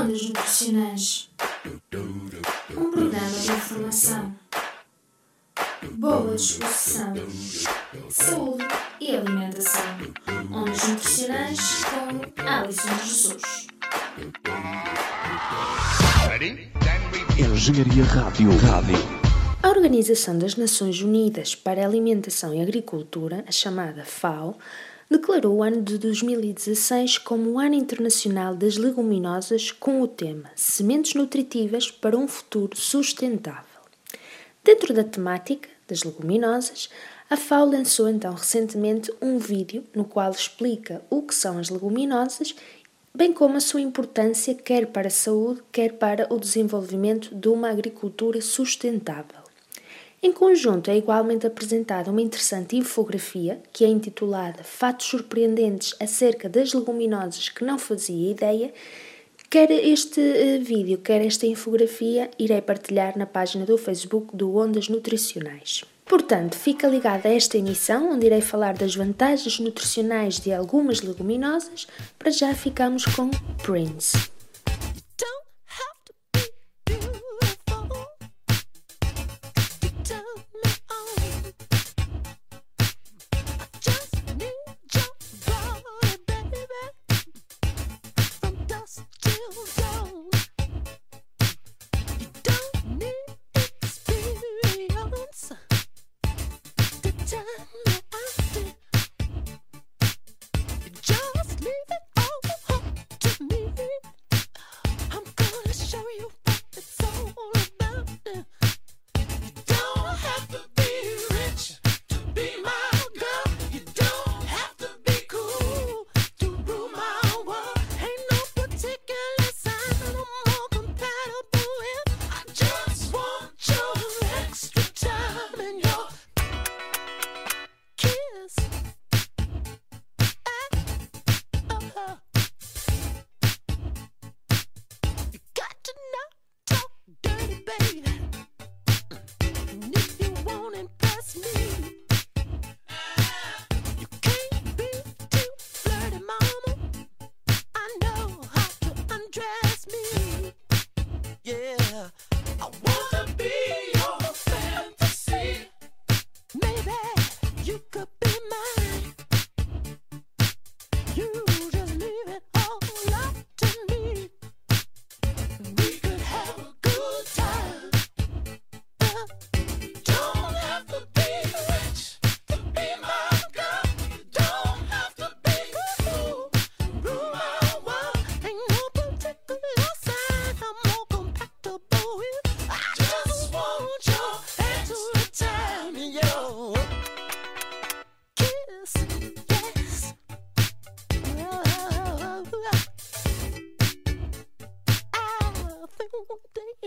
Ondas Nutricionais Um programa de informação, boa disposição, saúde e alimentação. Ondas Nutricionais com Alison Jesus. Engenharia Rádio. Rádio. A Organização das Nações Unidas para a Alimentação e Agricultura, a chamada FAO, declarou o ano de 2016 como o Ano Internacional das Leguminosas com o tema Sementes Nutritivas para um Futuro Sustentável. Dentro da temática das leguminosas, a FAO lançou então recentemente um vídeo no qual explica o que são as leguminosas, bem como a sua importância quer para a saúde, quer para o desenvolvimento de uma agricultura sustentável. Em conjunto, é igualmente apresentada uma interessante infografia que é intitulada Fatos Surpreendentes acerca das leguminosas que não fazia ideia. Quer este uh, vídeo, quer esta infografia, irei partilhar na página do Facebook do Ondas Nutricionais. Portanto, fica ligado a esta emissão, onde irei falar das vantagens nutricionais de algumas leguminosas. Para já ficamos com Prince.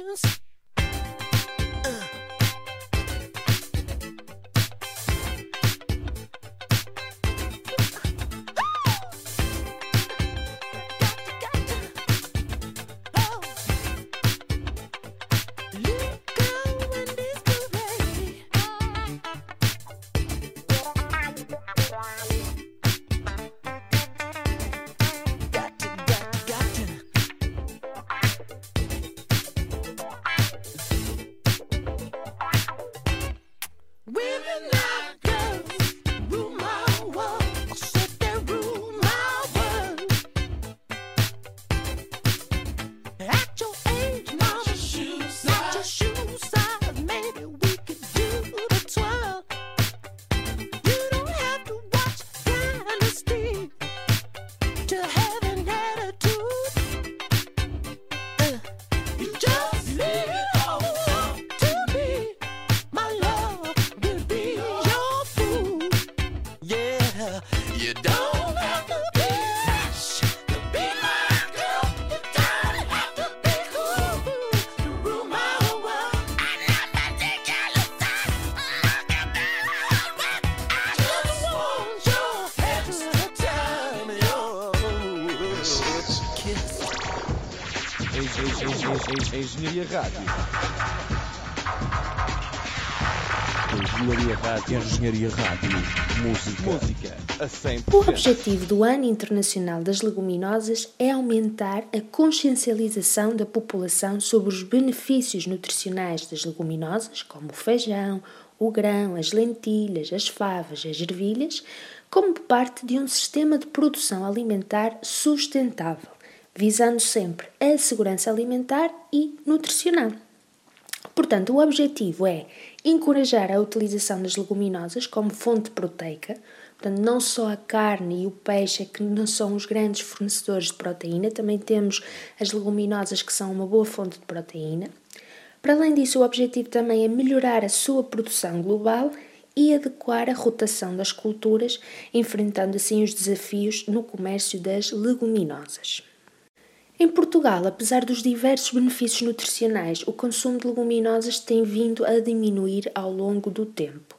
dance. Engenharia Rádio. Engenharia Rádio. Engenharia Rádio. Música. Música. A 100%. O objetivo do Ano Internacional das Leguminosas é aumentar a consciencialização da população sobre os benefícios nutricionais das leguminosas, como o feijão, o grão, as lentilhas, as favas, as ervilhas, como parte de um sistema de produção alimentar sustentável, visando sempre a segurança alimentar e nutricional. Portanto, o objetivo é encorajar a utilização das leguminosas como fonte proteica, portanto, não só a carne e o peixe é que não são os grandes fornecedores de proteína, também temos as leguminosas que são uma boa fonte de proteína. Para além disso, o objetivo também é melhorar a sua produção global e adequar a rotação das culturas, enfrentando assim os desafios no comércio das leguminosas. Em Portugal, apesar dos diversos benefícios nutricionais, o consumo de leguminosas tem vindo a diminuir ao longo do tempo.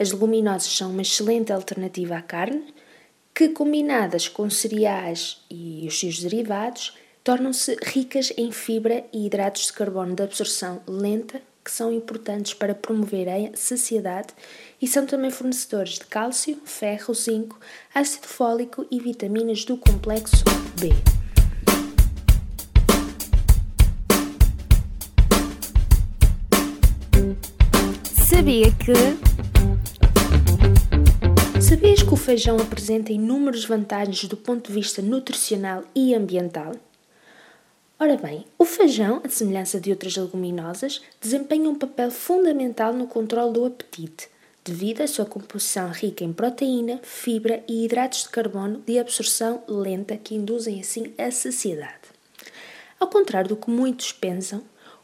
As leguminosas são uma excelente alternativa à carne, que combinadas com cereais e os seus derivados, tornam-se ricas em fibra e hidratos de carbono de absorção lenta, que são importantes para promover a saciedade e são também fornecedores de cálcio, ferro, zinco, ácido fólico e vitaminas do complexo B. Sabia que. Sabias que o feijão apresenta inúmeras vantagens do ponto de vista nutricional e ambiental? Ora bem, o feijão, a semelhança de outras leguminosas, desempenha um papel fundamental no controle do apetite, devido à sua composição rica em proteína, fibra e hidratos de carbono de absorção lenta que induzem assim a saciedade. Ao contrário do que muitos pensam,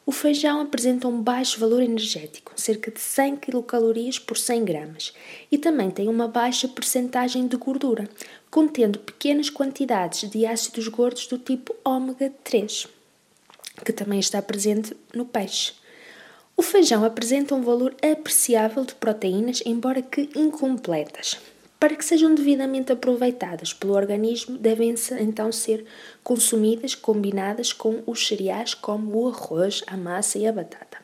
o feijão apresenta um baixo valor energético, cerca de 100 kcal por 100 gramas, e também tem uma baixa percentagem de gordura, contendo pequenas quantidades de ácidos gordos do tipo ômega 3, que também está presente no peixe. O feijão apresenta um valor apreciável de proteínas, embora que incompletas. Para que sejam devidamente aproveitadas pelo organismo, devem então ser consumidas combinadas com os cereais como o arroz, a massa e a batata.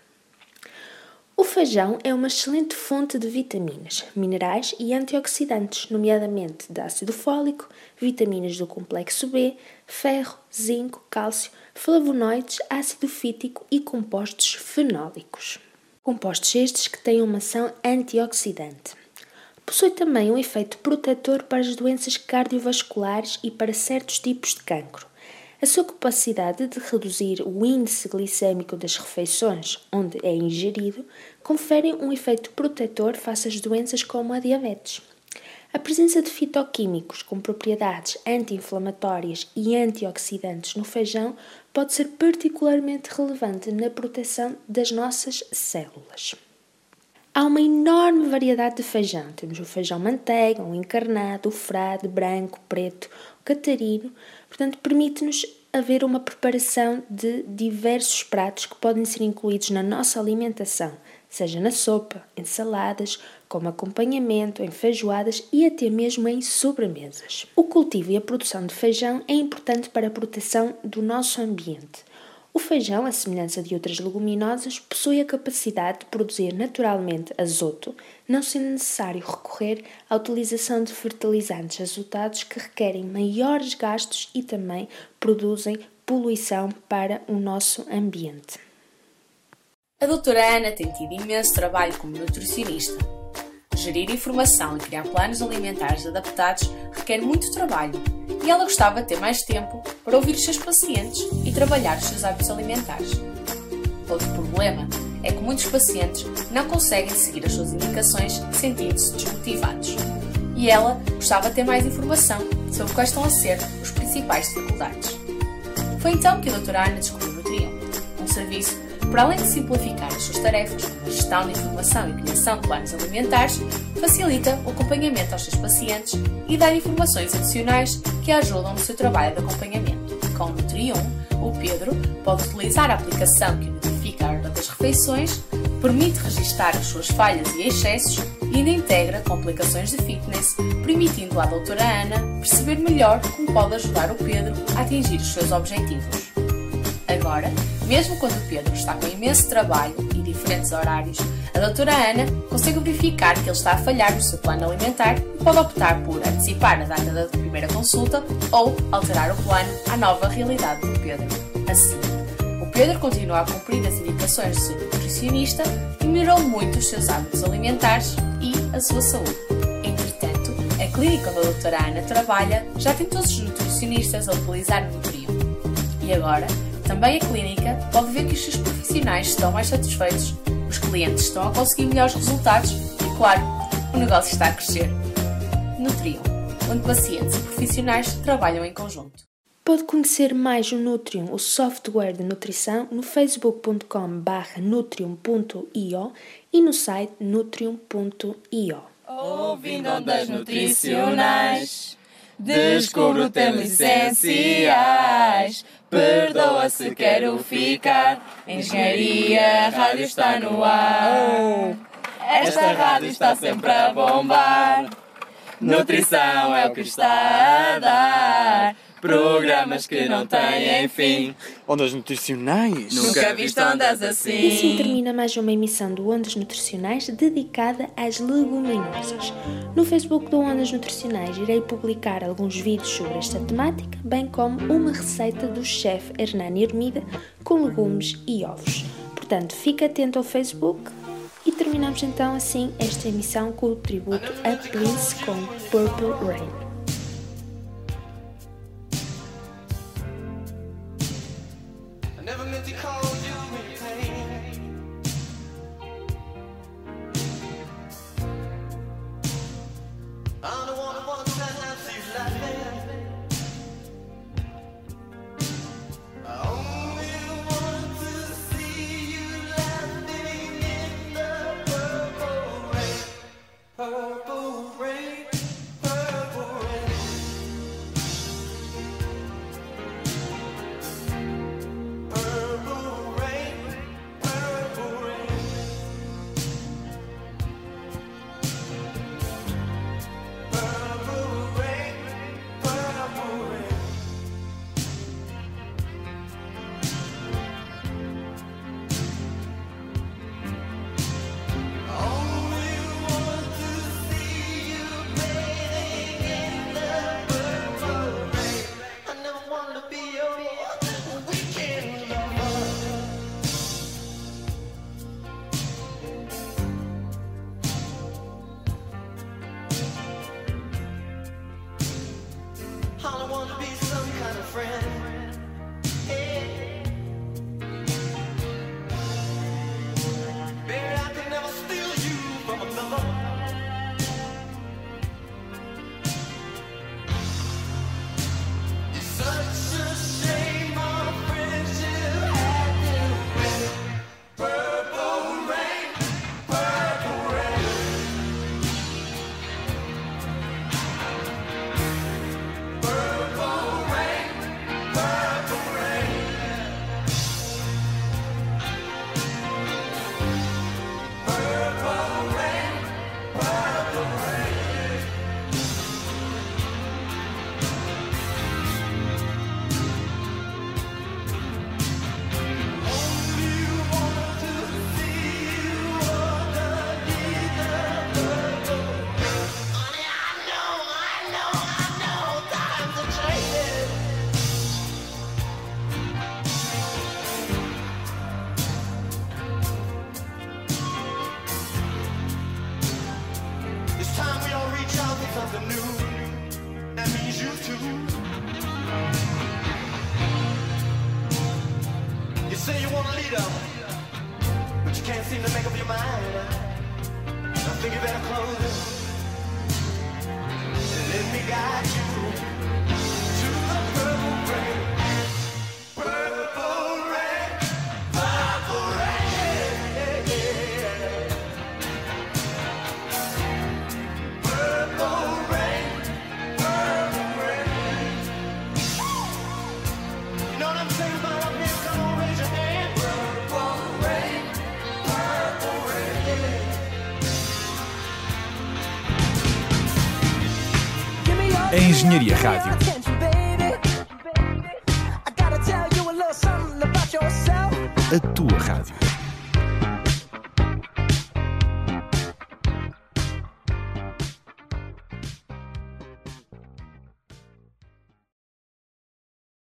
O feijão é uma excelente fonte de vitaminas, minerais e antioxidantes, nomeadamente de ácido fólico, vitaminas do complexo B, ferro, zinco, cálcio, flavonoides, ácido fítico e compostos fenólicos. Compostos estes que têm uma ação antioxidante. Possui também um efeito protetor para as doenças cardiovasculares e para certos tipos de cancro. A sua capacidade de reduzir o índice glicêmico das refeições onde é ingerido confere um efeito protetor face às doenças como a diabetes. A presença de fitoquímicos com propriedades anti-inflamatórias e antioxidantes no feijão pode ser particularmente relevante na proteção das nossas células. Há uma enorme variedade de feijão. Temos o feijão manteiga, o encarnado, o frade, branco, preto, o catarino. Portanto, permite-nos haver uma preparação de diversos pratos que podem ser incluídos na nossa alimentação, seja na sopa, em saladas, como acompanhamento, em feijoadas e até mesmo em sobremesas. O cultivo e a produção de feijão é importante para a proteção do nosso ambiente. O feijão, à semelhança de outras leguminosas, possui a capacidade de produzir naturalmente azoto, não sendo necessário recorrer à utilização de fertilizantes azotados que requerem maiores gastos e também produzem poluição para o nosso ambiente. A doutora Ana tem tido imenso trabalho como nutricionista. Gerir informação e criar planos alimentares adaptados requer muito trabalho e ela gostava de ter mais tempo para ouvir os seus pacientes e trabalhar os seus hábitos alimentares. Outro problema é que muitos pacientes não conseguem seguir as suas indicações sentindo-se desmotivados. E ela gostava de ter mais informação sobre quais estão a ser os principais dificuldades. Foi então que a doutora Ana descobriu o Nutrião, um serviço para além de simplificar as suas tarefas, como a gestão de informação e criação de planos alimentares, facilita o acompanhamento aos seus pacientes e dá informações adicionais que ajudam no seu trabalho de acompanhamento. Com o Nutrium, o Pedro pode utilizar a aplicação que identifica a ordem das refeições, permite registar as suas falhas e excessos e ainda integra complicações de fitness, permitindo à doutora Ana perceber melhor como pode ajudar o Pedro a atingir os seus objetivos. Agora, mesmo quando o Pedro está com imenso trabalho e diferentes horários, A doutora Ana consegue verificar que ele está a falhar no seu plano alimentar e pode optar por antecipar a data da primeira consulta ou alterar o plano à nova realidade do Pedro. Assim, o Pedro continua a cumprir as indicações do seu nutricionista e melhorou muito os seus hábitos alimentares e a sua saúde. Entretanto, a clínica onde a doutora Ana trabalha já tem todos os nutricionistas a utilizar o Nutrium. E agora, também a clínica pode ver que os seus profissionais estão mais satisfeitos, os clientes estão a conseguir melhores resultados e, claro, o negócio está a crescer. Nutrium, onde pacientes e profissionais trabalham em conjunto. Pode conhecer mais o Nutrium, o software de nutrição, no facebook.com.br nutrium.io e no site nutrium.io. Ouvindo ondas nutricionais, descubro o termo essenciais. Perdoa se quero ficar, engenharia, rádio está no ar. Esta rádio está sempre a bombar. Nutrição é o que está a dar. Programas que não têm fim. Ondas nutricionais? Nunca viste ondas E assim assim. termina mais uma emissão do Ondas Nutricionais dedicada às leguminosas. No Facebook do Ondas Nutricionais irei publicar alguns vídeos sobre esta temática, bem como uma receita do chefe Hernani Ermida com legumes e ovos. Portanto, fique atento ao Facebook e terminamos então assim esta emissão com o tributo a Prince com Purple Rain. all I wanna be some kind of friend. You can't seem to make up your mind. I think you better close it. And let me guide you to the purple rain. A Engenharia Rádio. A tua rádio.